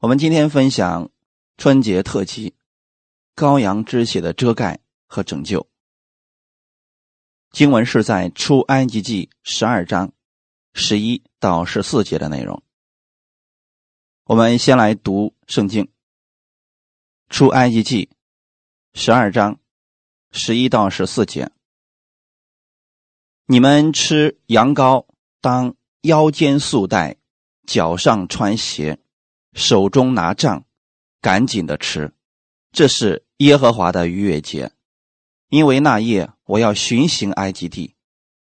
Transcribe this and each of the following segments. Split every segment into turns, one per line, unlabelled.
我们今天分享春节特辑《羔羊之血的遮盖和拯救》。经文是在出埃及记十二章十一到十四节的内容。我们先来读圣经《出埃及记》十二章十一到十四节。你们吃羊羔，当腰间束带，脚上穿鞋。手中拿杖，赶紧的吃，这是耶和华的逾越节，因为那夜我要巡行埃及地，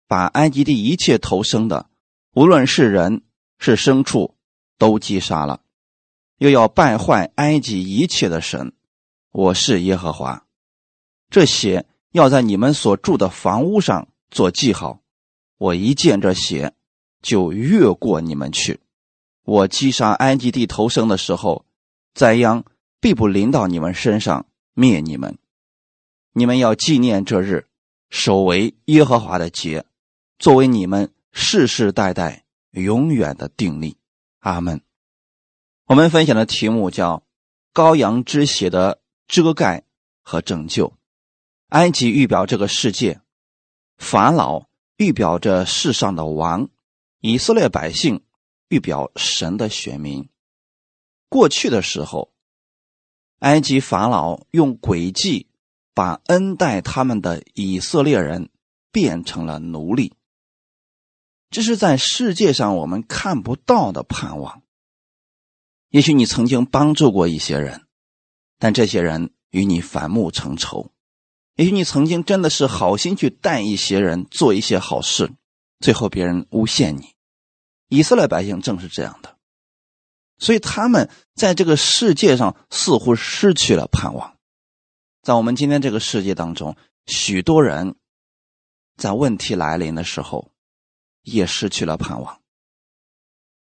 把埃及地一切投生的，无论是人是牲畜，都击杀了，又要败坏埃及一切的神。我是耶和华，这血要在你们所住的房屋上做记号，我一见这血，就越过你们去。我击杀埃及地投生的时候，灾殃必不临到你们身上，灭你们。你们要纪念这日，守为耶和华的节，作为你们世世代代永远的定力。阿门。我们分享的题目叫“羔羊之血的遮盖和拯救”。埃及预表这个世界，法老预表着世上的王，以色列百姓。预表神的选民。过去的时候，埃及法老用诡计把恩待他们的以色列人变成了奴隶。这是在世界上我们看不到的盼望。也许你曾经帮助过一些人，但这些人与你反目成仇。也许你曾经真的是好心去带一些人做一些好事，最后别人诬陷你。以色列百姓正是这样的，所以他们在这个世界上似乎失去了盼望。在我们今天这个世界当中，许多人在问题来临的时候也失去了盼望。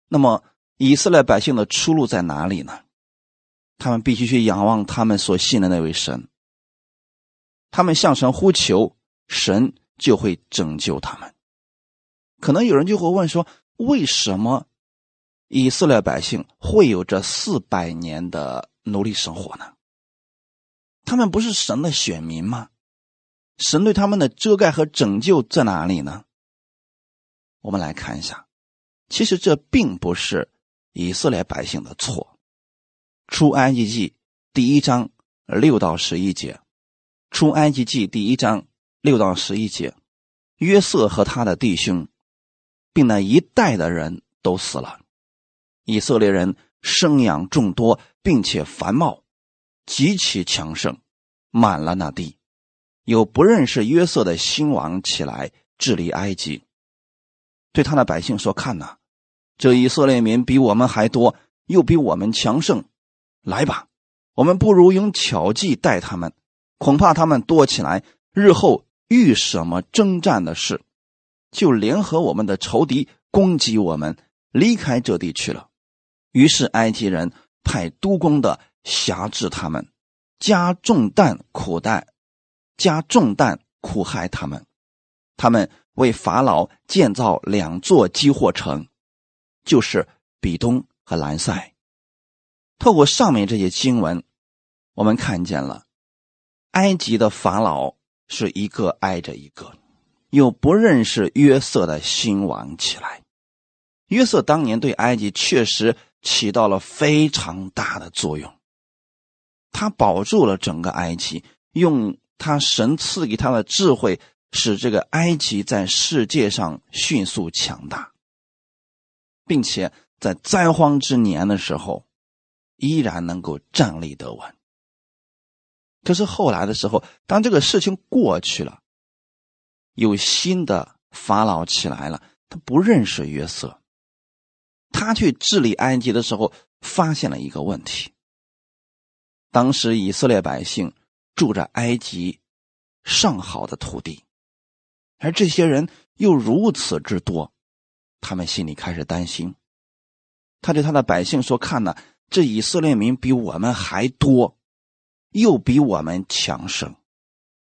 那么，以色列百姓的出路在哪里呢？他们必须去仰望他们所信的那位神，他们向神呼求，神就会拯救他们。可能有人就会问说。为什么以色列百姓会有这四百年的奴隶生活呢？他们不是神的选民吗？神对他们的遮盖和拯救在哪里呢？我们来看一下，其实这并不是以色列百姓的错。出埃及记第一章六到十一节，出埃及记第一章六到十一节，约瑟和他的弟兄。并那一代的人都死了。以色列人生养众多，并且繁茂，极其强盛，满了那地。有不认识约瑟的新王起来治理埃及，对他的百姓说：“看呐，这以色列民比我们还多，又比我们强盛。来吧，我们不如用巧计待他们，恐怕他们多起来，日后遇什么征战的事。”就联合我们的仇敌攻击我们，离开这地去了。于是埃及人派督工的辖制他们，加重担苦待，加重担苦害他们。他们为法老建造两座积货城，就是比东和兰塞。透过上面这些经文，我们看见了埃及的法老是一个挨着一个。又不认识约瑟的兴亡起来。约瑟当年对埃及确实起到了非常大的作用，他保住了整个埃及，用他神赐给他的智慧，使这个埃及在世界上迅速强大，并且在灾荒之年的时候，依然能够站立得稳。可是后来的时候，当这个事情过去了。有新的法老起来了，他不认识约瑟。他去治理埃及的时候，发现了一个问题。当时以色列百姓住着埃及上好的土地，而这些人又如此之多，他们心里开始担心。他对他的百姓说：“看呐，这以色列民比我们还多，又比我们强盛，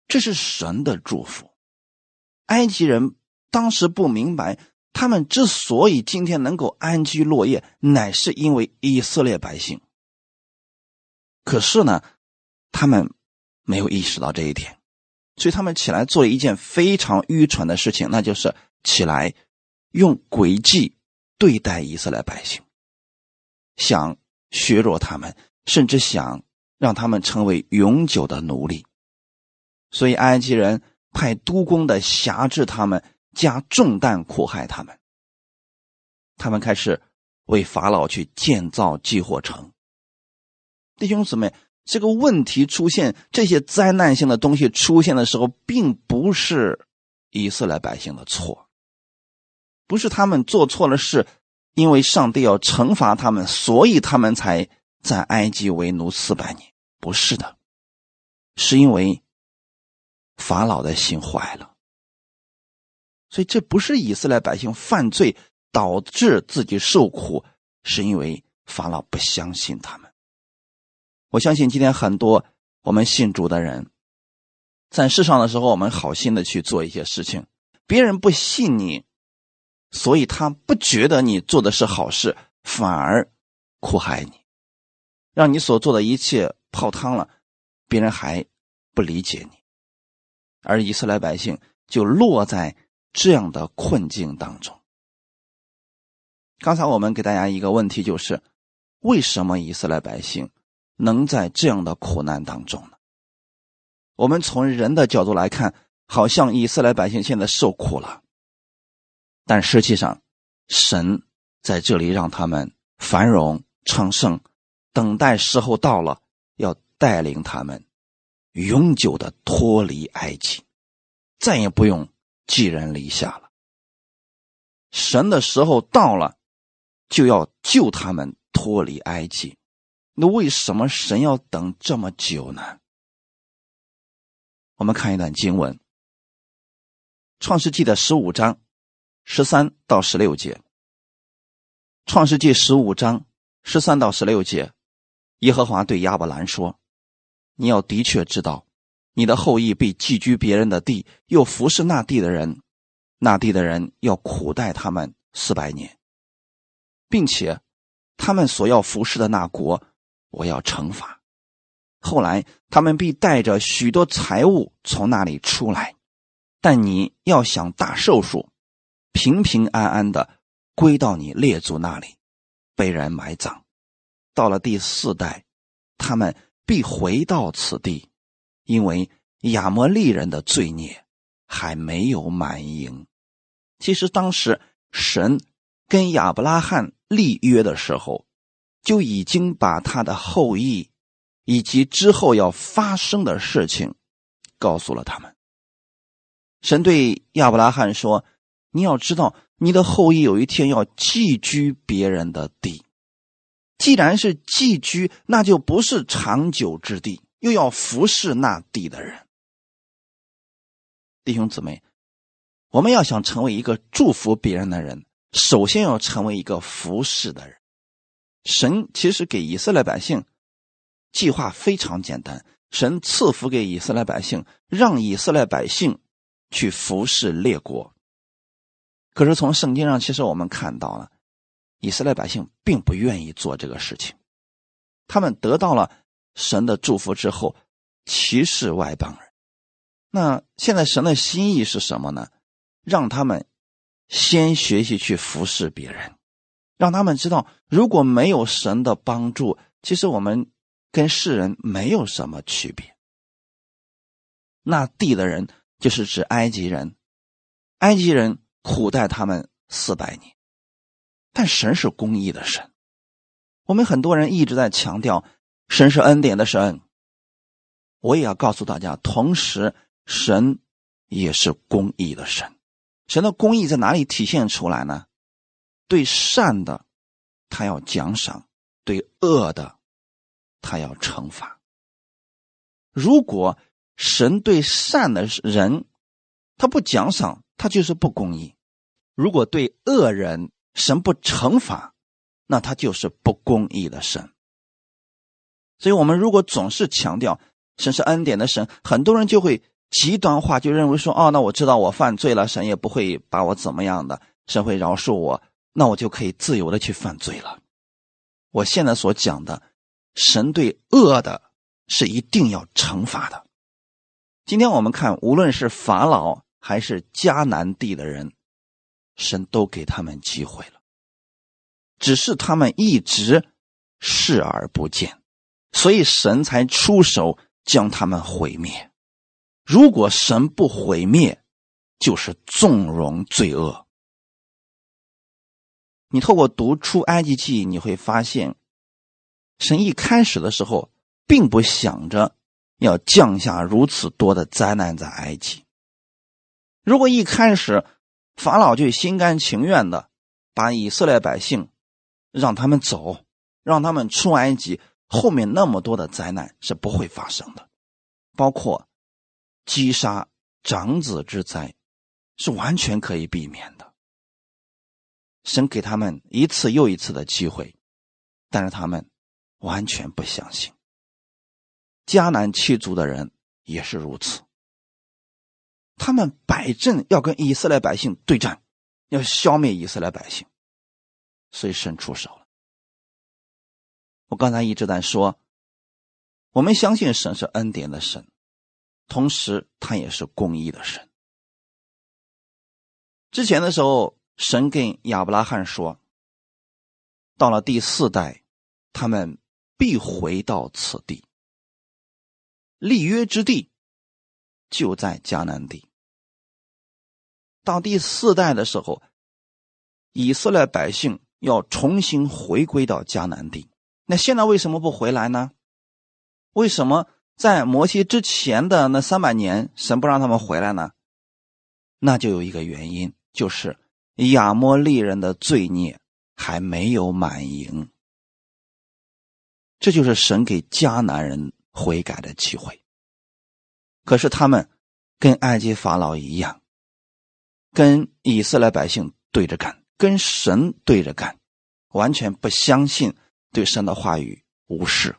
这是神的祝福。”埃及人当时不明白，他们之所以今天能够安居乐业，乃是因为以色列百姓可是呢，他们没有意识到这一点，所以他们起来做了一件非常愚蠢的事情，那就是起来用诡计对待以色列百姓，想削弱他们，甚至想让他们成为永久的奴隶。所以埃及人派督工的辖制他们，加重担苦害他们。他们开始为法老去建造寄货城。弟兄姊妹，这个问题出现，这些灾难性的东西出现的时候，并不是以色列百姓的错，不是他们做错了事，因为上帝要惩罚他们，所以他们才在埃及为奴四百年。不是的，是因为法老的心坏了，所以这不是以色列百姓犯罪导致自己受苦，是因为法老不相信他们。我相信今天很多我们信主的人，在世上的时候，我们好心的去做一些事情，别人不信你，所以他不觉得你做的是好事，反而苦害你，让你所做的一切泡汤了，别人还不理解你，而以色列百姓就落在这样的困境当中。刚才我们给大家一个问题，就是为什么以色列百姓？能在这样的苦难当中呢？我们从人的角度来看，好像以色列百姓现在受苦了，但实际上，神在这里让他们繁荣昌盛，等待时候到了，要带领他们永久的脱离埃及，再也不用寄人篱下了。神的时候到了，就要救他们脱离埃及。那为什么神要等这么久呢？我们看一段经文，《创世纪》的十五章十三到十六节，《创世纪》十五章十三到十六节，耶和华对亚伯兰说：“你要的确知道，你的后裔被寄居别人的地，又服侍那地的人，那地的人要苦待他们四百年，并且他们所要服侍的那国。”我要惩罚。后来他们必带着许多财物从那里出来，但你要想大寿数，平平安安的归到你列祖那里，被人埋葬。到了第四代，他们必回到此地，因为亚摩利人的罪孽还没有满盈。其实当时神跟亚伯拉罕立约的时候。就已经把他的后裔以及之后要发生的事情告诉了他们。神对亚伯拉罕说：“你要知道，你的后裔有一天要寄居别人的地。既然是寄居，那就不是长久之地，又要服侍那地的人。弟兄姊妹，我们要想成为一个祝福别人的人，首先要成为一个服侍的人。”神其实给以色列百姓计划非常简单，神赐福给以色列百姓，让以色列百姓去服侍列国。可是从圣经上，其实我们看到了，以色列百姓并不愿意做这个事情。他们得到了神的祝福之后，歧视外邦人。那现在神的心意是什么呢？让他们先学习去服侍别人。让他们知道，如果没有神的帮助，其实我们跟世人没有什么区别。那地的人就是指埃及人，埃及人苦待他们四百年，但神是公义的神。我们很多人一直在强调神是恩典的神，我也要告诉大家，同时神也是公义的神。神的公义在哪里体现出来呢？对善的，他要奖赏；对恶的，他要惩罚。如果神对善的人，他不奖赏，他就是不公义；如果对恶人，神不惩罚，那他就是不公义的神。所以，我们如果总是强调神是恩典的神，很多人就会极端化，就认为说：“哦，那我知道我犯罪了，神也不会把我怎么样的，神会饶恕我。”那我就可以自由的去犯罪了。我现在所讲的，神对恶的是一定要惩罚的。今天我们看，无论是法老还是迦南地的人，神都给他们机会了，只是他们一直视而不见，所以神才出手将他们毁灭。如果神不毁灭，就是纵容罪恶。你透过读出埃及记，你会发现，神一开始的时候并不想着要降下如此多的灾难在埃及。如果一开始法老就心甘情愿的把以色列百姓让他们走，让他们出埃及，后面那么多的灾难是不会发生的，包括击杀长子之灾，是完全可以避免的。神给他们一次又一次的机会，但是他们完全不相信。迦南七族的人也是如此，他们摆阵要跟以色列百姓对战，要消灭以色列百姓，所以神出手了。我刚才一直在说，我们相信神是恩典的神，同时他也是公义的神。之前的时候。神跟亚伯拉罕说：“到了第四代，他们必回到此地。立约之地就在迦南地。到第四代的时候，以色列百姓要重新回归到迦南地。那现在为什么不回来呢？为什么在摩西之前的那三百年，神不让他们回来呢？那就有一个原因，就是。”亚摩利人的罪孽还没有满盈，这就是神给迦南人悔改的机会。可是他们跟埃及法老一样，跟以色列百姓对着干，跟神对着干，完全不相信对神的话语，无视，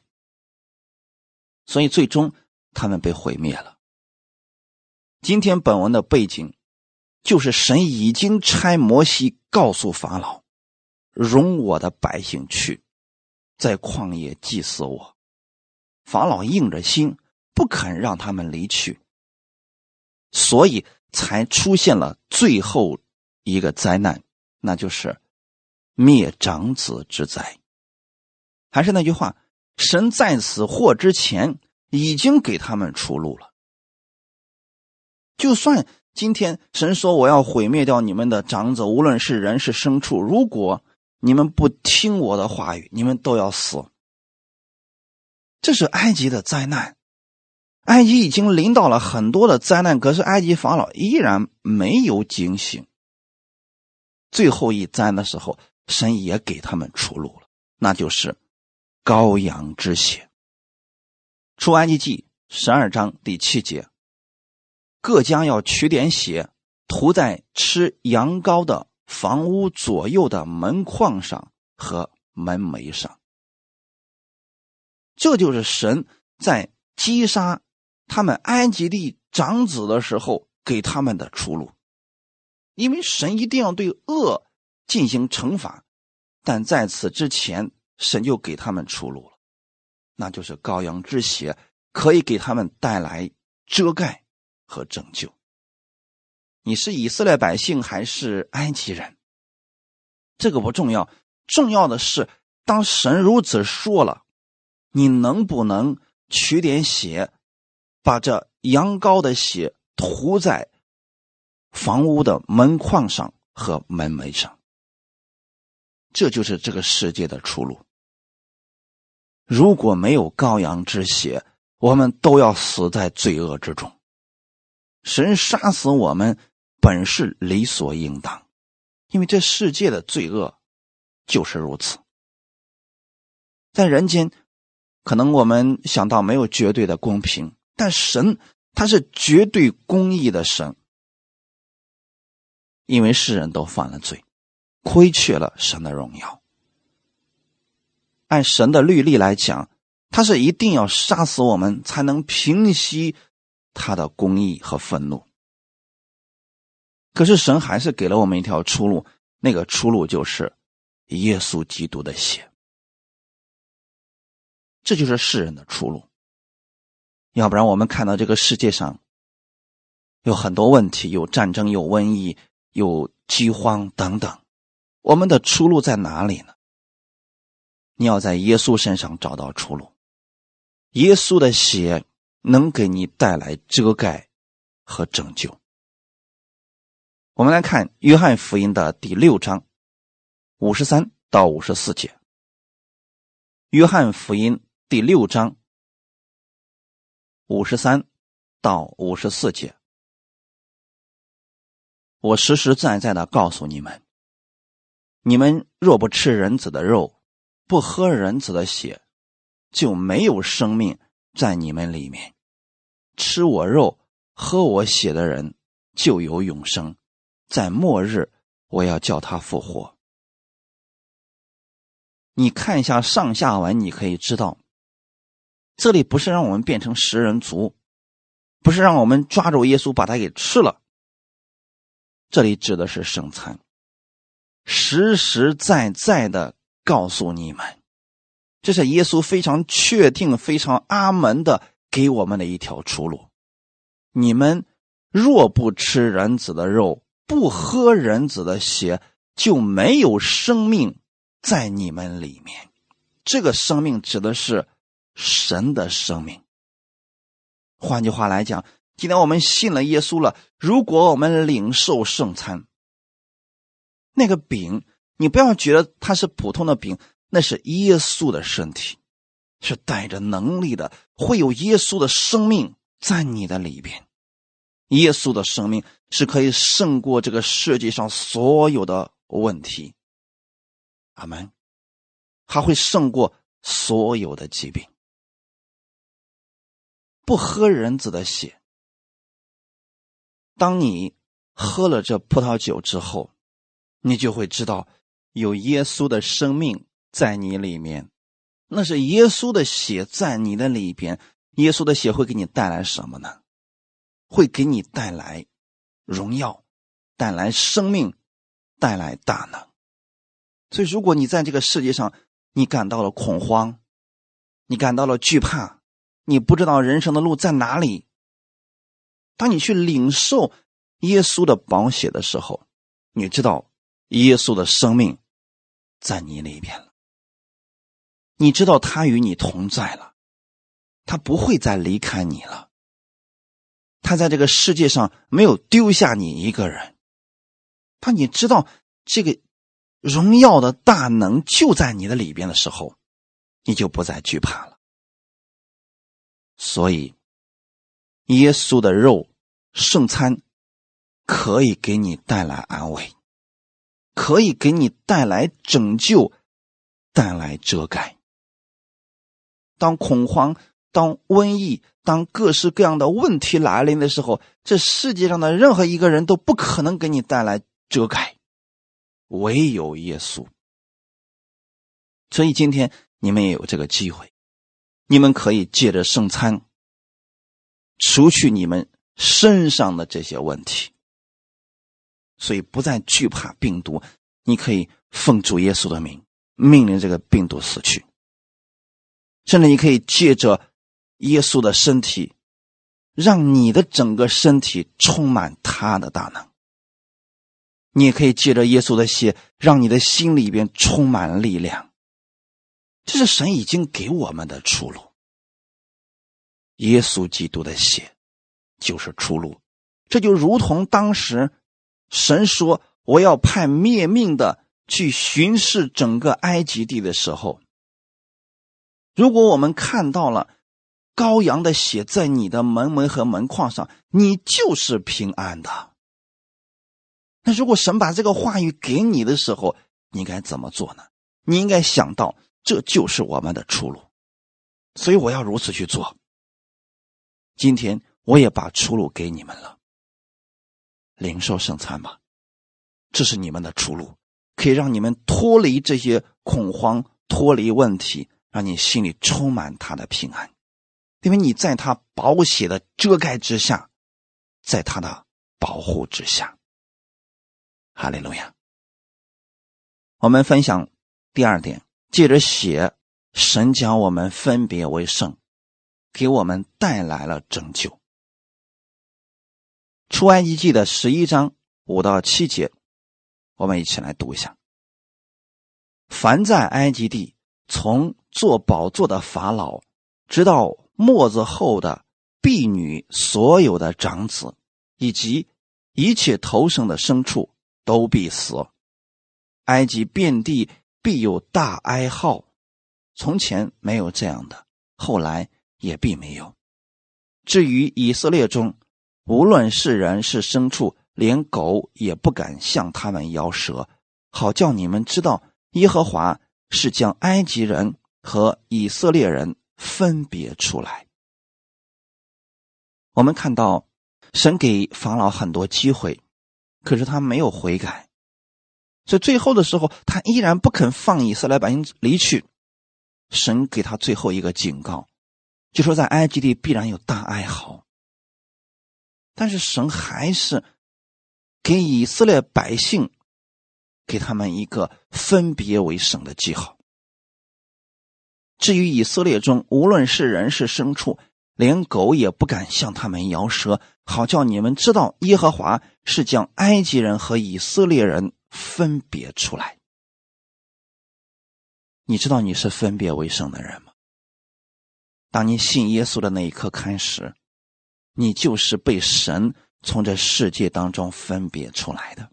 所以最终他们被毁灭了。今天本文的背景。就是神已经差摩西告诉法老，容我的百姓去，在旷野祭祀我。法老硬着心不肯让他们离去，所以才出现了最后一个灾难，那就是灭长子之灾。还是那句话，神在此祸之前已经给他们出路了，就算。今天神说：“我要毁灭掉你们的长子，无论是人是牲畜。如果你们不听我的话语，你们都要死。”这是埃及的灾难。埃及已经临到了很多的灾难，可是埃及法老依然没有警醒。最后一灾的时候，神也给他们出路了，那就是羔羊之血。出埃及记十二章第七节。各将要取点血，涂在吃羊羔的房屋左右的门框上和门楣上。这就是神在击杀他们安吉利长子的时候给他们的出路。因为神一定要对恶进行惩罚，但在此之前，神就给他们出路了，那就是羔羊之血可以给他们带来遮盖。和拯救。你是以色列百姓还是埃及人？这个不重要，重要的是，当神如此说了，你能不能取点血，把这羊羔的血涂在房屋的门框上和门楣上？这就是这个世界的出路。如果没有羔羊之血，我们都要死在罪恶之中。神杀死我们本是理所应当，因为这世界的罪恶就是如此。在人间，可能我们想到没有绝对的公平，但神他是绝对公义的神，因为世人都犯了罪，亏缺了神的荣耀。按神的律例来讲，他是一定要杀死我们，才能平息。他的公义和愤怒，可是神还是给了我们一条出路，那个出路就是耶稣基督的血。这就是世人的出路。要不然，我们看到这个世界上有很多问题，有战争，有瘟疫，有饥荒等等，我们的出路在哪里呢？你要在耶稣身上找到出路。耶稣的血能给你带来遮盖和拯救。我们来看约翰福音的第六章五十三到五十四节。约翰福音第六章五十三到五十四节。我实实在在的告诉你们：你们若不吃人子的肉，不喝人子的血。就没有生命在你们里面。吃我肉、喝我血的人就有永生，在末日我要叫他复活。你看一下上下文，你可以知道，这里不是让我们变成食人族，不是让我们抓住耶稣把他给吃了。这里指的是圣餐，实实在在的告诉你们。这是耶稣非常确定、非常阿门的给我们的一条出路。你们若不吃人子的肉，不喝人子的血，就没有生命在你们里面。这个生命指的是神的生命。换句话来讲，今天我们信了耶稣了，如果我们领受圣餐，那个饼，你不要觉得它是普通的饼。那是耶稣的身体，是带着能力的，会有耶稣的生命在你的里边。耶稣的生命是可以胜过这个世界上所有的问题。阿门。还会胜过所有的疾病。不喝人子的血，当你喝了这葡萄酒之后，你就会知道有耶稣的生命。在你里面，那是耶稣的血在你的里边。耶稣的血会给你带来什么呢？会给你带来荣耀，带来生命，带来大能。所以，如果你在这个世界上，你感到了恐慌，你感到了惧怕，你不知道人生的路在哪里，当你去领受耶稣的宝血的时候，你知道耶稣的生命在你里边了。你知道他与你同在了，他不会再离开你了。他在这个世界上没有丢下你一个人。当你知道这个荣耀的大能就在你的里边的时候，你就不再惧怕了。所以，耶稣的肉圣餐可以给你带来安慰，可以给你带来拯救，带来遮盖。当恐慌、当瘟疫、当各式各样的问题来临的时候，这世界上的任何一个人都不可能给你带来遮盖，唯有耶稣。所以今天你们也有这个机会，你们可以借着圣餐，除去你们身上的这些问题，所以不再惧怕病毒。你可以奉主耶稣的名，命令这个病毒死去。甚至你可以借着耶稣的身体，让你的整个身体充满他的大能。你也可以借着耶稣的血，让你的心里边充满力量。这是神已经给我们的出路。耶稣基督的血就是出路。这就如同当时神说：“我要派灭命的去巡视整个埃及地的时候。”如果我们看到了羔羊的血在你的门楣和门框上，你就是平安的。那如果神把这个话语给你的时候，你该怎么做呢？你应该想到，这就是我们的出路，所以我要如此去做。今天我也把出路给你们了，灵受圣餐吧，这是你们的出路，可以让你们脱离这些恐慌，脱离问题。让你心里充满他的平安，因为你在他宝血的遮盖之下，在他的保护之下。哈利路亚。我们分享第二点，借着血神将我们分别为圣，给我们带来了拯救。出埃及记的十一章五到七节，我们一起来读一下。凡在埃及地从做宝座的法老，直到末子后的婢女，所有的长子，以及一切投生的牲畜，都必死。埃及遍地必有大哀号，从前没有这样的，后来也必没有。至于以色列中，无论是人是牲畜，连狗也不敢向他们摇舌，好叫你们知道，耶和华是将埃及人和以色列人分别出来。我们看到，神给法老很多机会，可是他没有悔改，所以最后的时候，他依然不肯放以色列百姓离去。神给他最后一个警告，就说在埃及地必然有大哀嚎。但是神还是给以色列百姓，给他们一个分别为圣的记号。至于以色列中，无论是人是牲畜，连狗也不敢向他们摇舌，好叫你们知道耶和华是将埃及人和以色列人分别出来。你知道你是分别为圣的人吗？当你信耶稣的那一刻开始。你就是被神从这世界当中分别出来的。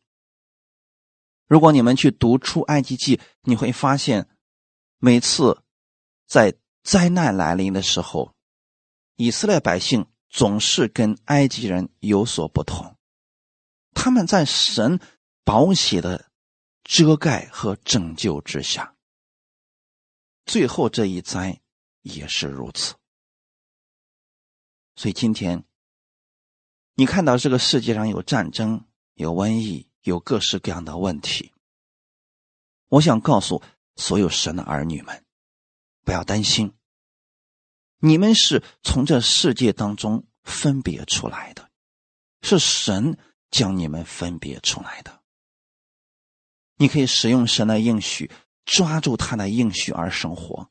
如果你们去读出埃及记，你会发现，每次在灾难来临的时候，以色列百姓总是跟埃及人有所不同。他们在神宝血的遮盖和拯救之下，最后这一灾也是如此。所以今天。你看到这个世界上有战争、有瘟疫、有各式各样的问题。我想告诉所有神的儿女们，不要担心，你们是从这世界当中分别出来的，是神将你们分别出来的。你可以使用神的应许，抓住他的应许而生活，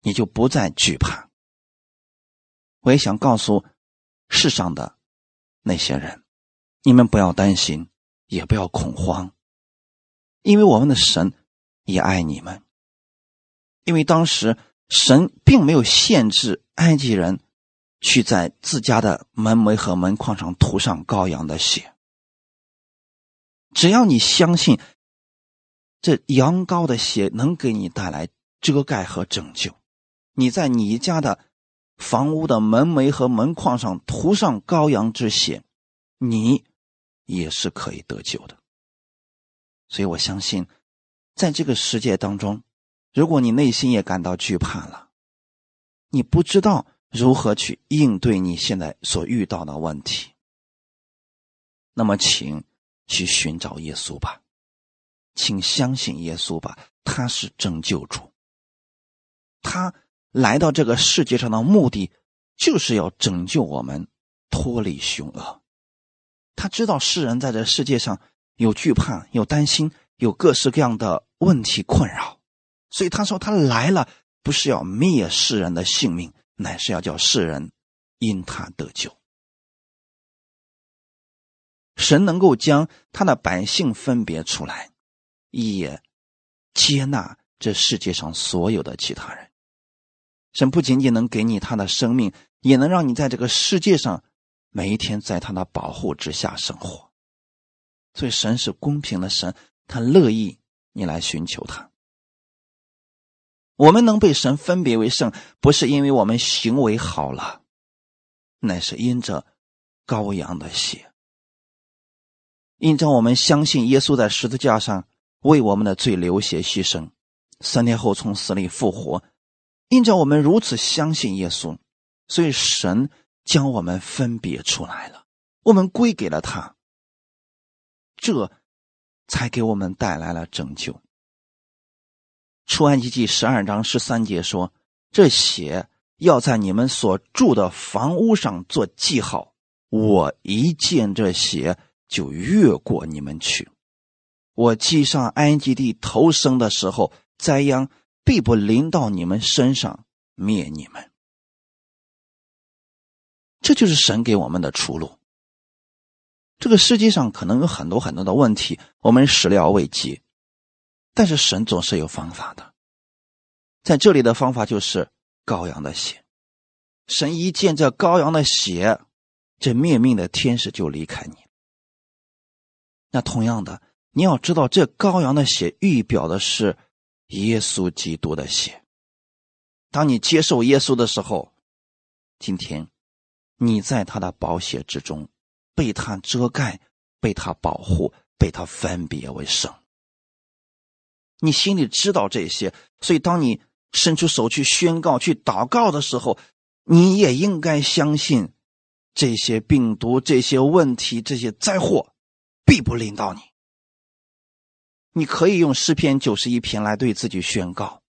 你就不再惧怕。我也想告诉世上的。那些人，你们不要担心，也不要恐慌，因为我们的神也爱你们。因为当时神并没有限制埃及人去在自家的门楣和门框上涂上羔羊的血，只要你相信这羊羔的血能给你带来遮盖和拯救，你在你家的。房屋的门楣和门框上涂上羔羊之血，你也是可以得救的。所以我相信，在这个世界当中，如果你内心也感到惧怕了，你不知道如何去应对你现在所遇到的问题，那么请去寻找耶稣吧，请相信耶稣吧，他是拯救主，他。来到这个世界上的目的，就是要拯救我们脱离凶恶。他知道世人在这世界上有惧怕、有担心、有各式各样的问题困扰，所以他说他来了不是要灭世人的性命，乃是要叫世人因他得救。神能够将他的百姓分别出来，也接纳这世界上所有的其他人。神不仅仅能给你他的生命，也能让你在这个世界上每一天在他的保护之下生活。所以，神是公平的神，他乐意你来寻求他。我们能被神分别为圣，不是因为我们行为好了，乃是因着羔羊的血，因着我们相信耶稣在十字架上为我们的罪流血牺牲，三天后从死里复活。因着我们如此相信耶稣，所以神将我们分别出来了，我们归给了他，这才给我们带来了拯救。出埃及记十二章十三节说：“这血要在你们所住的房屋上做记号，我一见这血就越过你们去。我记上埃及地投生的时候，灾殃。”必不临到你们身上灭你们。这就是神给我们的出路。这个世界上可能有很多很多的问题，我们始料未及，但是神总是有方法的。在这里的方法就是羔羊的血，神一见这羔羊的血，这灭命的天使就离开你。那同样的，你要知道，这羔羊的血预表的是耶稣基督的血。当你接受耶稣的时候，今天你在他的宝血之中。被他遮盖，被他保护，被他分别为圣。你心里知道这些，所以当你伸出手去宣告、去祷告的时候，你也应该相信，这些病毒、这些问题、这些灾祸，必不临到你。你可以用诗篇九十一篇来对自己宣告，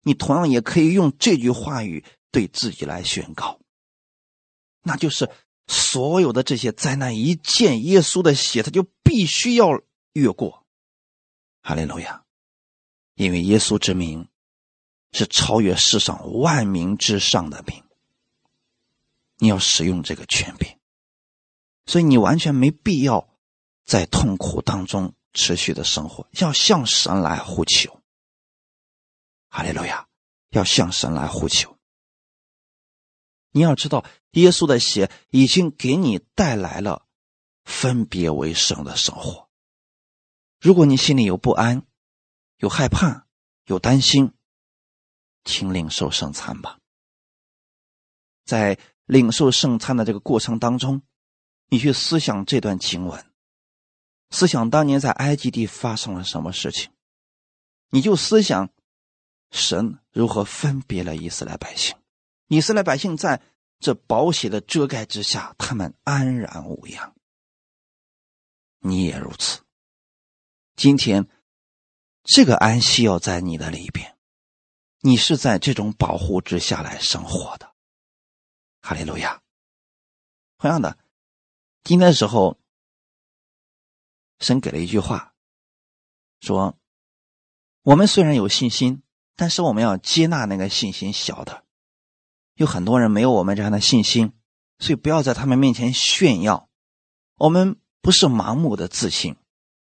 你同样也可以用这句话语对自己来宣告，那就是。所有的这些灾难，一见耶稣的血，他就必须要越过。哈利路亚！因为耶稣之名是超越世上万民之上的名，你要使用这个权柄，所以你完全没必要在痛苦当中持续的生活，要向神来呼求。哈利路亚！要向神来呼求。你要知道，耶稣的血已经给你带来了分别为圣的生活。如果你心里有不安、有害怕、有担心，请领受圣餐吧。在领受圣餐的这个过程当中，你去思想这段经文，思想当年在埃及地发生了什么事情，你就思想神如何分别了以色列百姓。以色列百姓在这宝血的遮盖之下，他们安然无恙。你也如此。今天，这个安息要在你的里边，你是在这种保护之下来生活的。哈利路亚。同样的，今天的时候，神给了一句话，说：“我们虽然有信心，但是我们要接纳那个信心小的。”有很多人没有我们这样的信心，所以不要在他们面前炫耀。我们不是盲目的自信，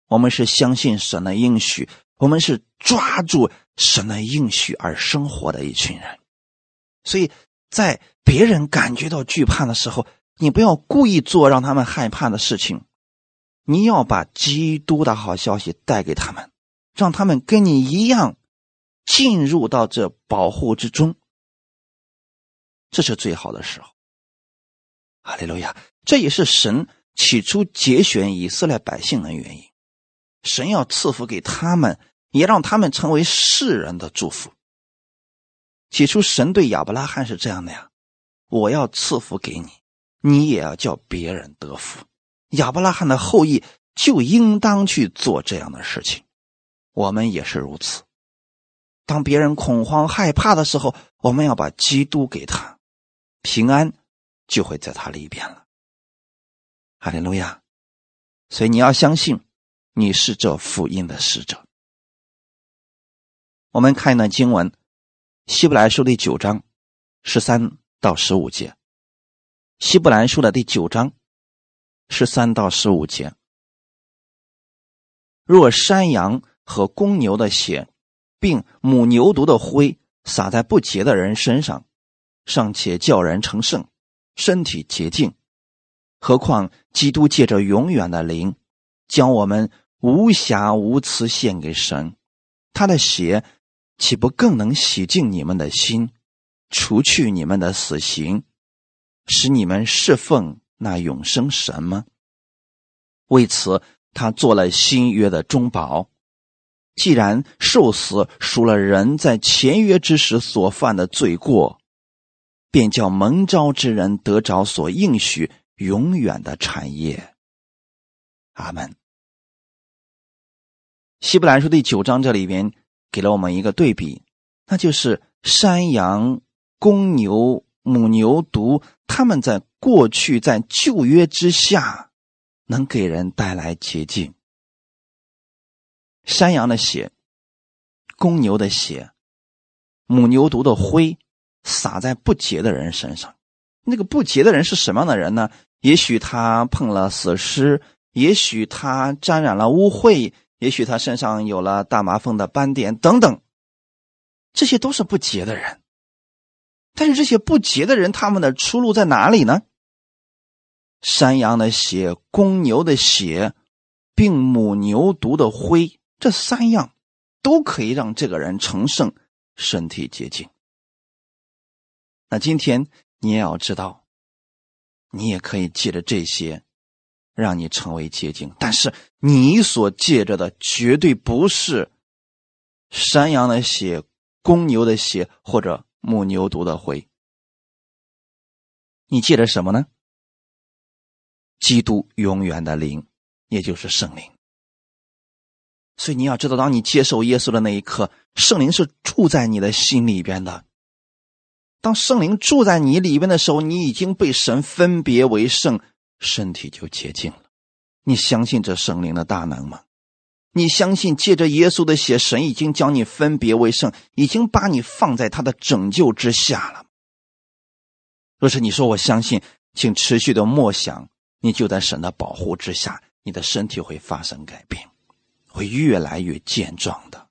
我们是相信神的应许，我们是抓住神的应许而生活的一群人。所以在别人感觉到惧怕的时候，你不要故意做让他们害怕的事情，你要把基督的好消息带给他们，让他们跟你一样进入到这保护之中。这是最好的时候，哈利路亚！这也是神起初节选以色列百姓的原因。神要赐福给他们，也让他们成为世人的祝福。起初，神对亚伯拉罕是这样的呀：“我要赐福给你，你也要叫别人得福。”亚伯拉罕的后裔就应当去做这样的事情。我们也是如此。当别人恐慌害怕的时候，我们要把基督给他。平安就会在他里边了，哈利路亚！所以你要相信，你是这福音的使者。我们看一段经文，《希伯来书》第九章十三到十五节，《希伯来书》的第九章十三到十五节：若山羊和公牛的血，并母牛犊的灰洒在不洁的人身上，尚且叫人成圣，身体洁净，何况基督借着永远的灵，将我们无瑕无疵献给神，他的血岂不更能洗净你们的心，除去你们的死刑，使你们侍奉那永生神吗？为此，他做了新约的中保。既然受死赎了人在前约之时所犯的罪过。便叫蒙召之人得着所应许永远的产业。阿门。希伯来书第九章这里边给了我们一个对比，那就是山羊、公牛、母牛犊，他们在过去在旧约之下，能给人带来洁净。山羊的血、公牛的血母牛犊的灰撒在不洁的人身上。那个不洁的人是什么样的人呢？也许他碰了死尸，也许他沾染了污秽，也许他身上有了大麻风的斑点等等，这些都是不洁的人。但是这些不洁的人，他们的出路在哪里呢？山羊的血、公牛的血，并母牛犊的灰，这三样都可以让这个人成圣，身体洁净。那今天你也要知道，你也可以借着这些，让你成为洁净。但是你所借着的绝对不是山羊的血、公牛的血或者母牛犊的灰。你借着什么呢？基督永远的灵，也就是圣灵。所以你要知道，当你接受耶稣的那一刻，圣灵是住在你的心里边的。当圣灵住在你里边的时候，你已经被神分别为圣，身体就洁净了。你相信这圣灵的大能吗？你相信借着耶稣的血，神已经将你分别为圣，已经把你放在他的拯救之下了。若是你说我相信，请持续的默想。你就在神的保护之下，你的身体会发生改变，会越来越健壮的。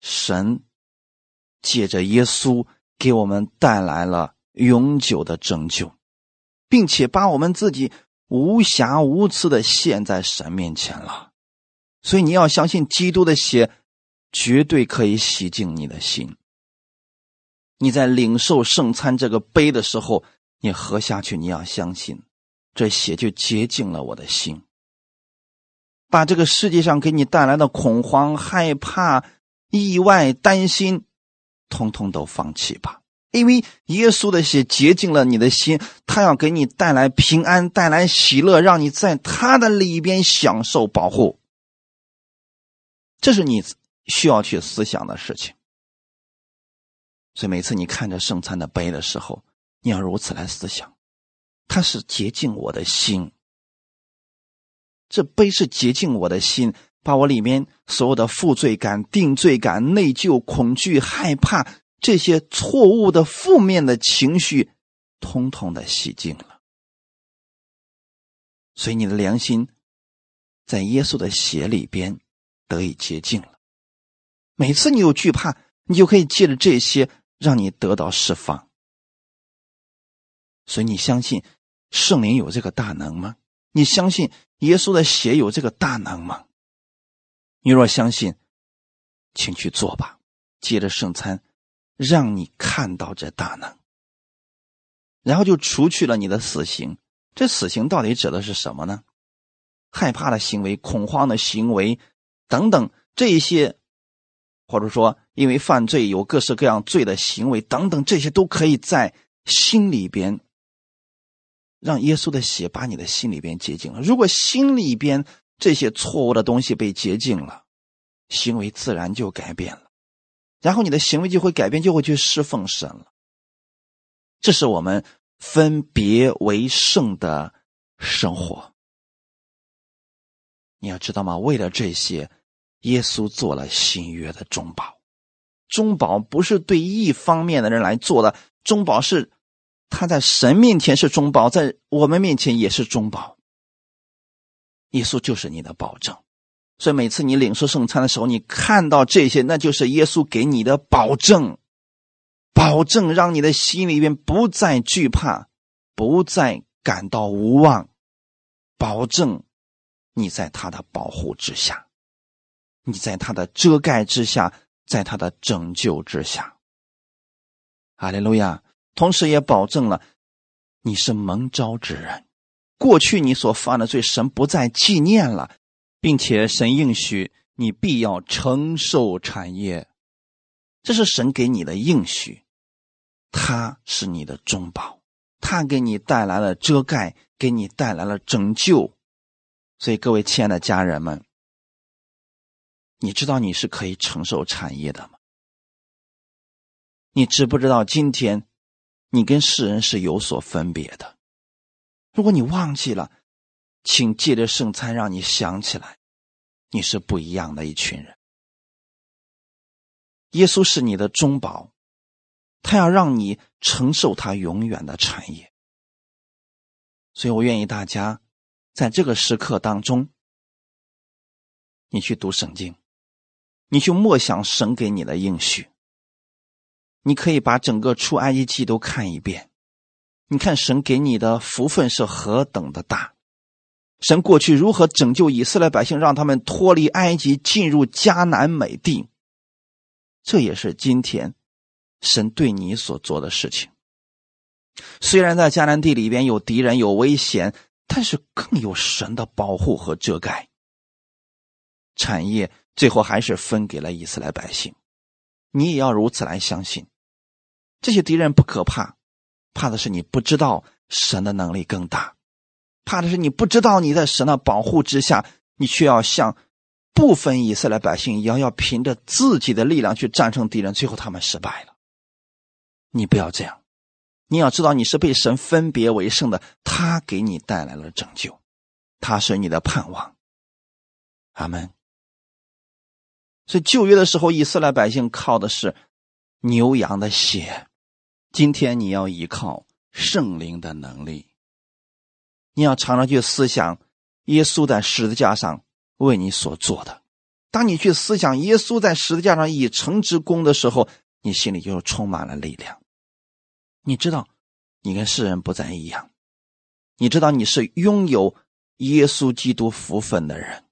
神借着耶稣给我们带来了永久的拯救，并且把我们自己无瑕无疵的献在神面前了。所以你要相信，基督的血绝对可以洗净你的心。你在领受圣餐这个杯的时候。你喝下去，你要相信，这血就洁净了我的心。把这个世界上给你带来的恐慌、害怕、意外、担心，通通都放弃吧。因为耶稣的血洁净了你的心，他要给你带来平安、带来喜乐，让你在他的里边享受保护。这是你需要去思想的事情。所以每次你看着圣餐的杯的时候，你要如此来思想，它是洁净我的心。这杯是洁净我的心，把我里面所有的负罪感、定罪感、内疚、恐惧、害怕这些错误的、负面的情绪，通通的洗净了。所以你的良心在耶稣的血里边得以洁净了。每次你有惧怕，你就可以借着这些让你得到释放。所以你相信圣灵有这个大能吗？你相信耶稣的血有这个大能吗？你若相信，请去做吧。借着圣餐，让你看到这大能，然后就除去了你的死刑。这死刑到底指的是什么呢？害怕的行为、恐慌的行为等等这些，或者说因为犯罪有各式各样罪的行为等等，这些都可以在心里边。让耶稣的血把你的心里边洁净了。如果心里边这些错误的东西被洁净了，行为自然就改变了，然后你的行为就会改变，就会去侍奉神了。这是我们分别为圣的生活。你要知道吗？为了这些，耶稣做了新约的中保。中保不是对一方面的人来做的，中保是。他在神面前是中保，在我们面前也是中保。耶稣就是你的保证，所以每次你领受圣餐的时候，你看到这些，那就是耶稣给你的保证，保证让你的心里边不再惧怕，不再感到无望，保证你在他的保护之下，你在他的遮盖之下，在他的拯救之下。哈利路亚。同时也保证了你是蒙召之人，过去你所犯的罪，神不再纪念了，并且神应许你必要承受产业，这是神给你的应许，他是你的中保，他给你带来了遮盖，给你带来了拯救，所以各位亲爱的家人们，你知道你是可以承受产业的吗？你知不知道今天？你跟世人是有所分别的。如果你忘记了，请借着圣餐让你想起来，你是不一样的一群人。耶稣是你的中保，他要让你承受他永远的产业。所以我愿意大家在这个时刻当中，你去读圣经，你去默想神给你的应许。你可以把整个出埃及记都看一遍，你看神给你的福分是何等的大。神过去如何拯救以色列百姓，让他们脱离埃及，进入迦南美地，这也是今天神对你所做的事情。虽然在迦南地里边有敌人有危险，但是更有神的保护和遮盖。产业最后还是分给了以色列百姓，你也要如此来相信。这些敌人不可怕，怕的是你不知道神的能力更大。怕的是你不知道你在神的保护之下，你却要像部分以色列百姓一样，要凭着自己的力量去战胜敌人，最后他们失败了。你不要这样，你要知道你是被神分别为圣的，他给你带来了拯救，他是你的盼望。阿门。所以旧约的时候，以色列百姓靠的是牛羊的血，今天你要依靠圣灵的能力。你要常常去思想耶稣在十字架上为你所做的。当你去思想耶稣在十字架上已成之功的时候，你心里就充满了力量。你知道，你跟世人不再一样。你知道你是拥有耶稣基督福分的人，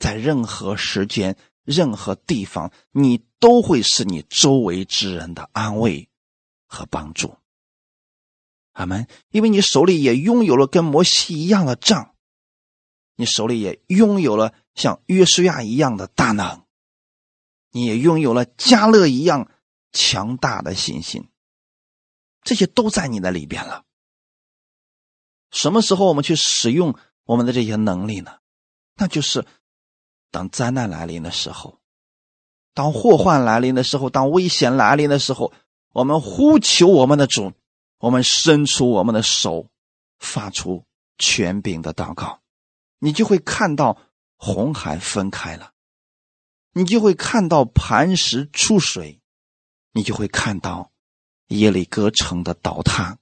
在任何时间、任何地方，你都会是你周围之人的安慰和帮助。阿门！因为你手里也拥有了跟摩西一样的杖，你手里也拥有了像约书亚一样的大能，你也拥有了加勒一样强大的信心，这些都在你的里边了。什么时候我们去使用我们的这些能力呢？那就是当灾难来临的时候，当祸患来临的时候，当危险来临的时候，我们呼求我们的主。我们伸出我们的手，发出权柄的祷告，你就会看到红海分开了，你就会看到磐石出水，你就会看到耶利哥城的倒塌，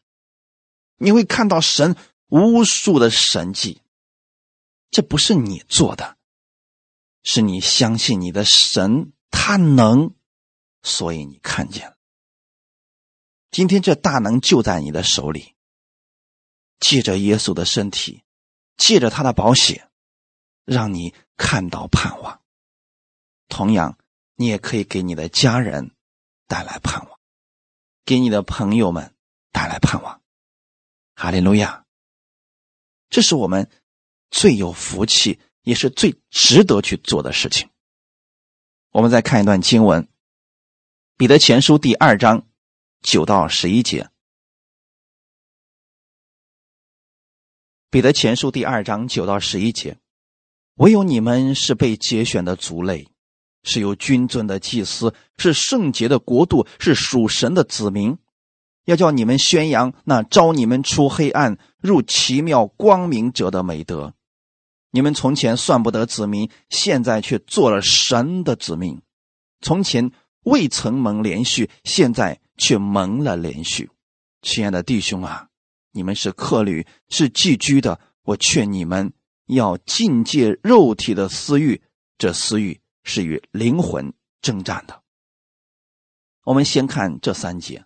你会看到神无数的神迹。这不是你做的，是你相信你的神他能，所以你看见了。今天这大能就在你的手里，借着耶稣的身体，借着他的宝血，让你看到盼望。同样，你也可以给你的家人带来盼望，给你的朋友们带来盼望。哈利路亚！这是我们最有福气，也是最值得去做的事情。我们再看一段经文，《彼得前书》第二章。九到十一节，《彼得前书》第二章九到十一节，唯有你们是被节选的族类，是有君尊的祭司，是圣洁的国度，是属神的子民，要叫你们宣扬那招你们出黑暗入奇妙光明者的美德。你们从前算不得子民，现在却做了神的子民；从前未曾蒙连续，现在。却蒙了连续，亲爱的弟兄啊，你们是客旅，是寄居的。我劝你们要禁戒肉体的私欲，这私欲是与灵魂征战的。我们先看这三节，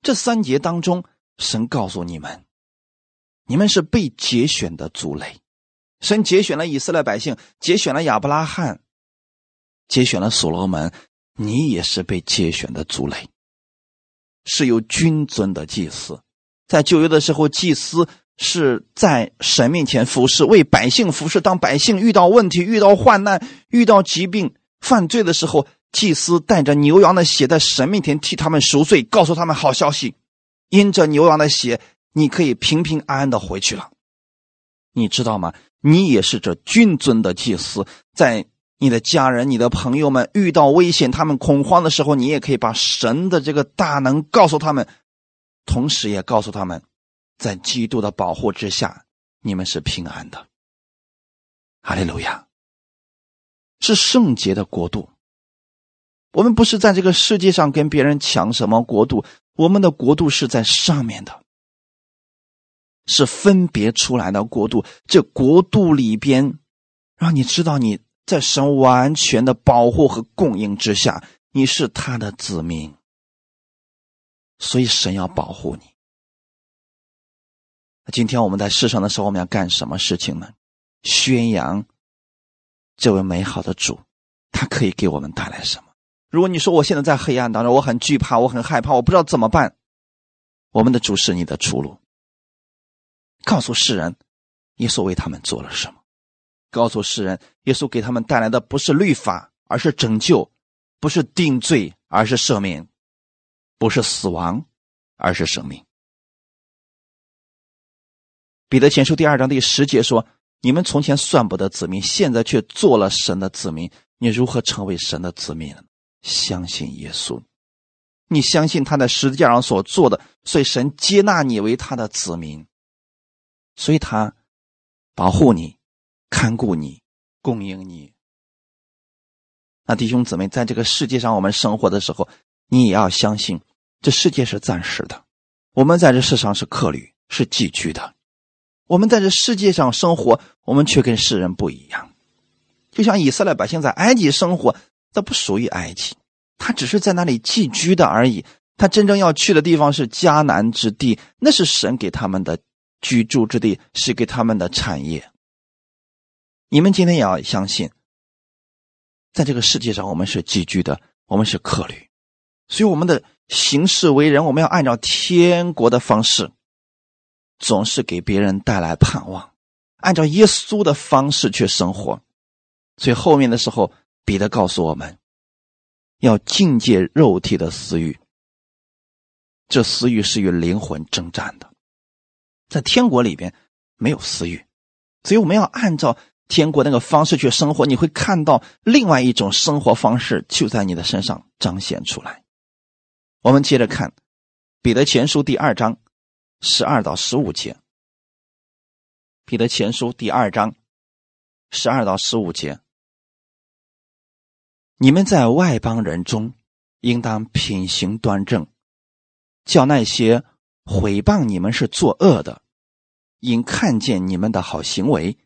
这三节当中，神告诉你们，你们是被节选的族类。神节选了以色列百姓，节选了亚伯拉罕，节选了所罗门，你也是被节选的族类。是有君尊的祭司，在旧约的时候，祭司是在神面前服侍，为百姓服侍。当百姓遇到问题、遇到患难、遇到疾病、犯罪的时候，祭司带着牛羊的血在神面前替他们赎罪，告诉他们好消息：因着牛羊的血，你可以平平安安的回去了。你知道吗？你也是这君尊的祭司，在。你的家人、你的朋友们遇到危险、他们恐慌的时候，你也可以把神的这个大能告诉他们，同时也告诉他们，在基督的保护之下，你们是平安的。哈利路亚，是圣洁的国度，我们不是在这个世界上跟别人抢什么国度，我们的国度是在上面的，是分别出来的国度。这国度里边，让你知道你在神完全的保护和供应之下，你是他的子民，所以神要保护你。今天我们在世上的时候，我们要干什么事情呢？宣扬这位美好的主，他可以给我们带来什么？如果你说我现在在黑暗当中，我很惧怕，我很害怕，我不知道怎么办。我们的主是你的出路。告诉世人，耶稣为他们做了什么？告诉世人，耶稣给他们带来的不是律法，而是拯救；不是定罪，而是赦免；不是死亡，而是生命。彼得前书第二章第十节说：“你们从前算不得子民，现在却做了神的子民。你如何成为神的子民？相信耶稣，你相信他在十字架上所做的，所以神接纳你为他的子民，所以他保护你、看顾你、供应你。那弟兄姊妹，在这个世界上我们生活的时候，你也要相信，这世界是暂时的，我们在这世上是客旅，是寄居的。”我们在这世界上生活，我们却跟世人不一样。就像以色列百姓在埃及生活，他不属于埃及，他只是在那里寄居的而已。他真正要去的地方是迦南之地，那是神给他们的居住之地，是给他们的产业。你们今天也要相信，在这个世界上，我们是寄居的，我们是客旅，所以我们的行事为人，我们要按照天国的方式。总是给别人带来盼望，按照耶稣的方式去生活，所以后面的时候，彼得告诉我们，要境界肉体的私欲。这私欲是与灵魂征战的，在天国里边没有私欲，所以我们要按照天国那个方式去生活，你会看到另外一种生活方式就在你的身上彰显出来。我们接着看彼得前书第二章。十二到十五节，《彼得前书》第二章，十二到十五节。你们在外邦人中，应当品行端正，叫那些毁谤你们是作恶的，因看见你们的好行为，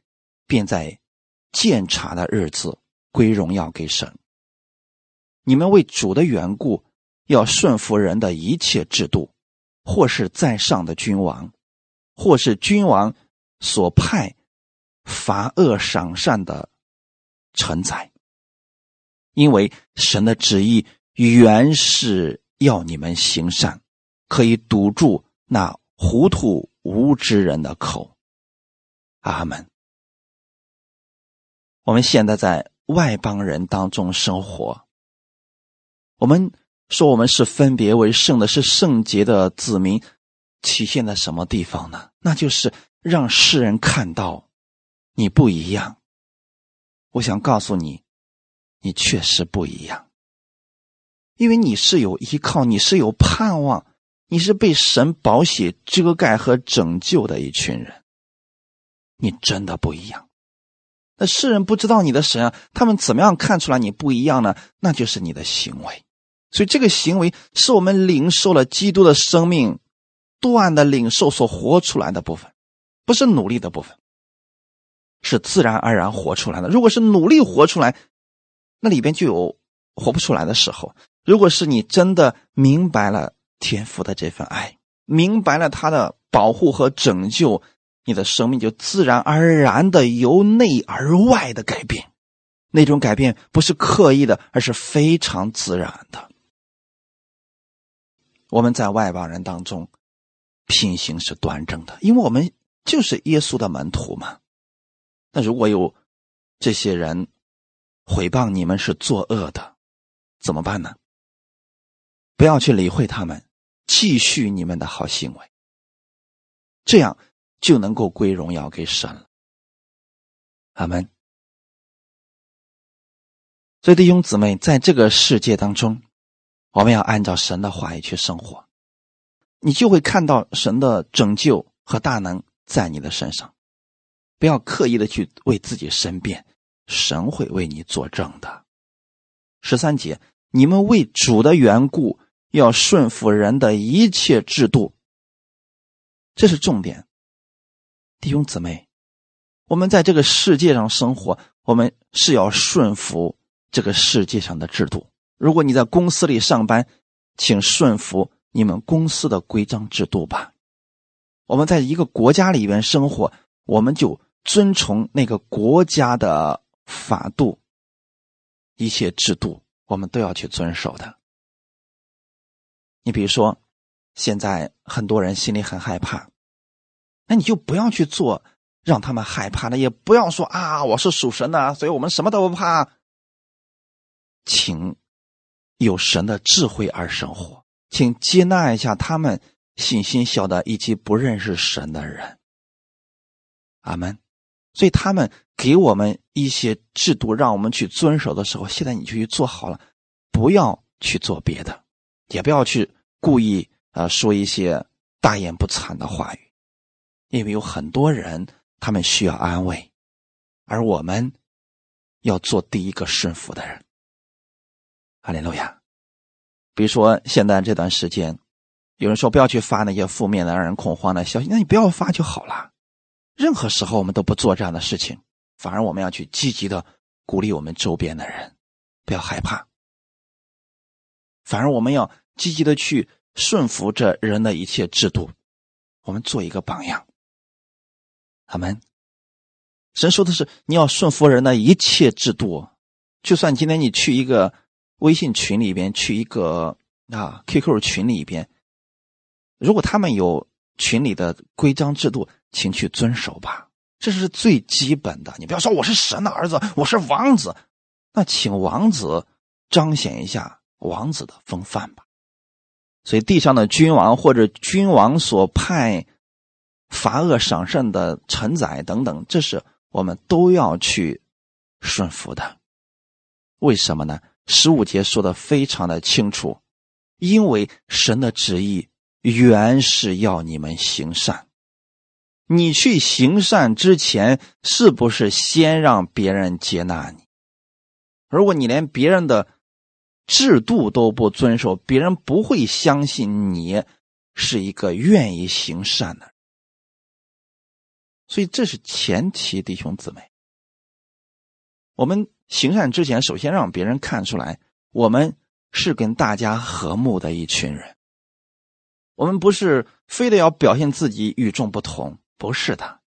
便在鉴察的日子归荣耀给神。你们为主的缘故，要顺服人的一切制度。或是在上的君王，或是君王所派罚恶赏善的臣宰，因为神的旨意原是要你们行善，可以堵住那糊涂无知人的口。阿门。我们现在在外邦人当中生活，我们。说我们是分别为圣的，是圣洁的子民，体现在什么地方呢？那就是让世人看到你不一样。我想告诉你，你确实不一样，因为你是有依靠，你是有盼望，你是被神宝血遮盖和拯救的一群人。你真的不一样。那世人不知道你的神啊，他们怎么样看出来你不一样呢？那就是你的行为。所以，这个行为是我们领受了基督的生命，断的领受所活出来的部分，不是努力的部分，是自然而然活出来的。如果是努力活出来，那里边就有活不出来的时候。如果是你真的明白了天父的这份爱，明白了他的保护和拯救，你的生命就自然而然的由内而外的改变。那种改变不是刻意的，而是非常自然的。我们在外邦人当中，品行是端正的，因为我们就是耶稣的门徒嘛。那如果有这些人毁谤你们是作恶的，怎么办呢？不要去理会他们，继续你们的好行为，这样就能够归荣耀给神了。阿门。所以弟兄姊妹，在这个世界当中。我们要按照神的话语去生活，你就会看到神的拯救和大能在你的身上。不要刻意的去为自己申辩，神会为你作证的。十三节，你们为主的缘故要顺服人的一切制度，这是重点。弟兄姊妹，我们在这个世界上生活，我们是要顺服这个世界上的制度。如果你在公司里上班，请顺服你们公司的规章制度吧。我们在一个国家里边生活，我们就遵从那个国家的法度，一切制度我们都要去遵守的。你比如说，现在很多人心里很害怕。那你就不要去做让他们害怕的，也不要说啊，我是属神的，所以我们什么都不怕。请有神的智慧而生活，请接纳一下他们信心小的以及不认识神的人。阿门。所以他们给我们一些制度，让我们去遵守的时候，现在你就去做好了，不要去做别的，也不要去故意啊说一些大言不惭的话语。因为有很多人，他们需要安慰，而我们要做第一个顺服的人。哈利路亚。比如说，现在这段时间，有人说不要去发那些负面的、让人恐慌的消息，那你不要发就好了。任何时候我们都不做这样的事情，反而我们要去积极的鼓励我们周边的人，不要害怕。反而我们要积极的去顺服这人的一切制度，我们做一个榜样。他们，神说的是你要顺服人的一切制度，就算今天你去一个微信群里边，去一个啊 QQ 群里边，如果他们有群里的规章制度，请去遵守吧，这是最基本的。你不要说我是神的儿子，我是王子，那请王子彰显一下王子的风范吧。所以地上的君王或者君王所派。罚恶赏善的臣宰等等，这是我们都要去顺服的。为什么呢？十五节说的非常的清楚，因为神的旨意原是要你们行善。你去行善之前，是不是先让别人接纳你？如果你连别人的制度都不遵守，别人不会相信你是一个愿意行善的。所以这是前提，弟兄姊妹。我们行善之前，首先让别人看出来，我们是跟大家和睦的一群人。我们不是非得要表现自己与众不同，不是的。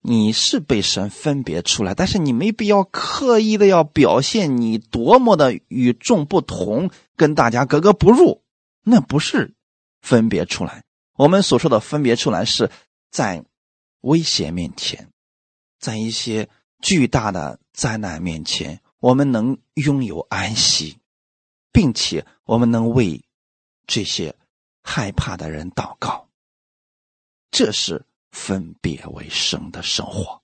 你是被神分别出来，但是你没必要刻意的要表现你多么的与众不同，跟大家格格不入。那不是分别出来。我们所说的分别出来，是在。危险面前，在一些巨大的灾难面前，我们能拥有安息，并且我们能为这些害怕的人祷告。这是分别为神的生活。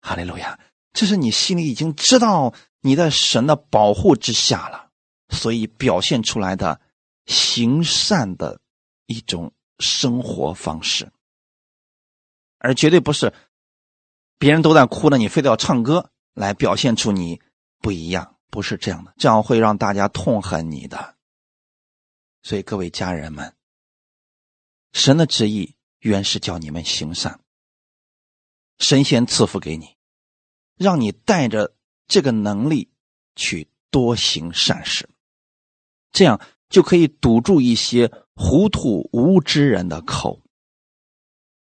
哈利路亚！这是你心里已经知道你在神的保护之下了，所以表现出来的行善的一种生活方式。而绝对不是别人都在哭呢，你非得要唱歌来表现出你不一样，不是这样的，这样会让大家痛恨你的。所以各位家人们，神的旨意原是叫你们行善，神仙赐福给你，让你带着这个能力去多行善事，这样就可以堵住一些糊涂无知人的口。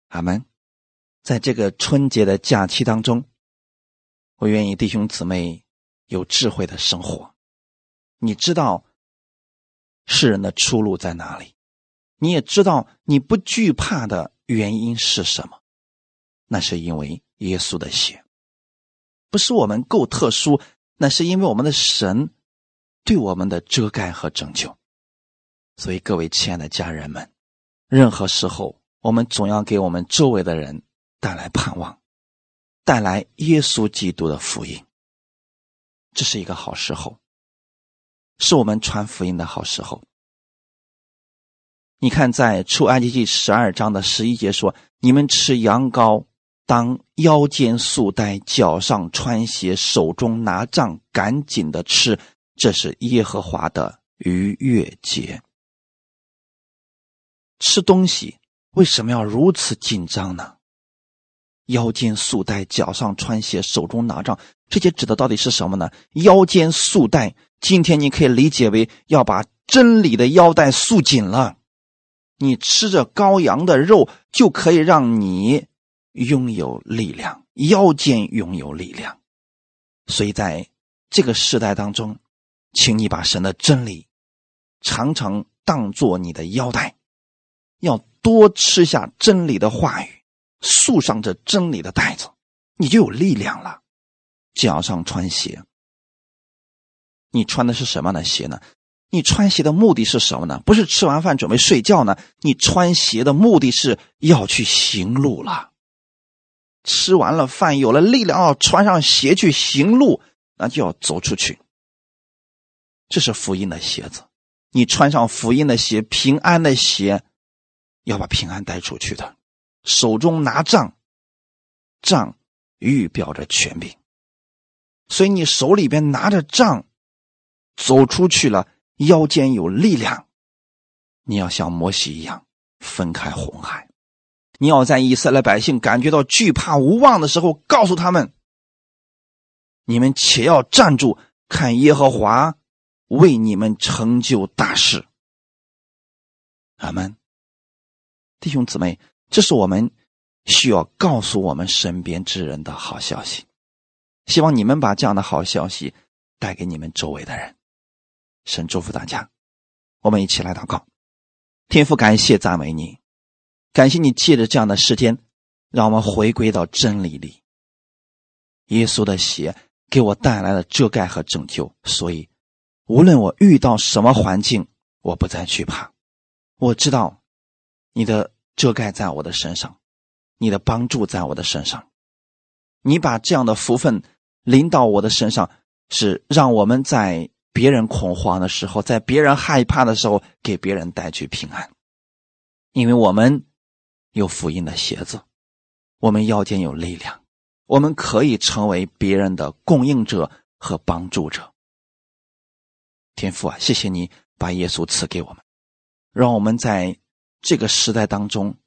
阿门。在这个春节的假期当中，我愿意弟兄姊妹有智慧的生活。你知道世人的出路在哪里？你也知道你不惧怕的原因是什么？那是因为耶稣的血，不是我们够特殊，那是因为我们的神对我们的遮盖和拯救。所以，各位亲爱的家人们，任何时候，我们总要给我们周围的人。带来盼望，带来耶稣基督的福音，这是一个好时候，是我们传福音的好时候。你看，在出埃及记十二章的十一节说：“你们吃羊羔，当腰间束带，脚上穿鞋，手中拿杖，赶紧的吃，这是耶和华的逾越节。吃东西为什么要如此紧张呢？腰间束带，脚上穿鞋，手中拿杖，这些指的到底是什么呢？腰间束带，今天你可以理解为要把真理的腰带束紧了。你吃着羔羊的肉，就可以让你拥有力量，腰间拥有力量。所以在这个时代当中，请你把神的真理常常当做你的腰带，要多吃下真理的话语。束上这真理的带子，你就有力量了。脚上穿鞋，你穿的是什么样的鞋呢？你穿鞋的目的是什么呢？不是吃完饭准备睡觉呢？你穿鞋的目的是要去行路了。吃完了饭，有了力量，要穿上鞋去行路，那就要走出去。这是福音的鞋子，你穿上福音的鞋，平安的鞋，要把平安带出去的。手中拿杖，杖预表着权柄，所以你手里边拿着杖，走出去了，腰间有力量。你要像摩西一样分开红海，你要在以色列百姓感觉到惧怕无望的时候，告诉他们：你们且要站住，看耶和华为你们成就大事。阿门，弟兄姊妹。这是我们需要告诉我们身边之人的好消息，希望你们把这样的好消息带给你们周围的人。神祝福大家，我们一起来祷告。天父，感谢赞美你，感谢你借着这样的时间，让我们回归到真理里。耶稣的血给我带来了遮盖和拯救，所以无论我遇到什么环境，我不再惧怕。我知道你的。遮盖在我的身上，你的帮助在我的身上，你把这样的福分临到我的身上，是让我们在别人恐慌的时候，在别人害怕的时候，给别人带去平安。因为我们有福音的鞋子，我们腰间有力量，我们可以成为别人的供应者和帮助者。天父啊，谢谢你把耶稣赐给我们，让我们在。这个时代当中，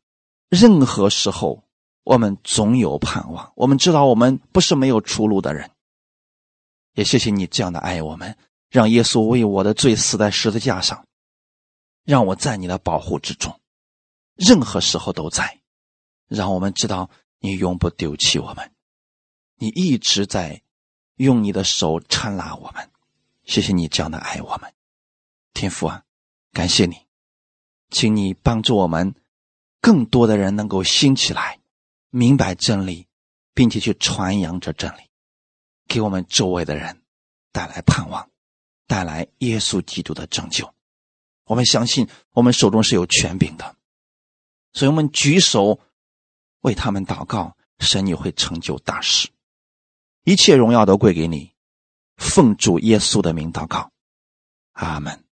任何时候我们总有盼望。我们知道我们不是没有出路的人。也谢谢你这样的爱我们，让耶稣为我的罪死在十字架上，让我在你的保护之中，任何时候都在。让我们知道你永不丢弃我们，你一直在用你的手搀拉我们。谢谢你这样的爱我们，天父啊，感谢你。请你帮助我们，更多的人能够兴起来，明白真理，并且去传扬这真理，给我们周围的人带来盼望，带来耶稣基督的拯救。我们相信，我们手中是有权柄的，所以我们举手为他们祷告，神你会成就大事，一切荣耀都归给你。奉主耶稣的名祷告，阿门。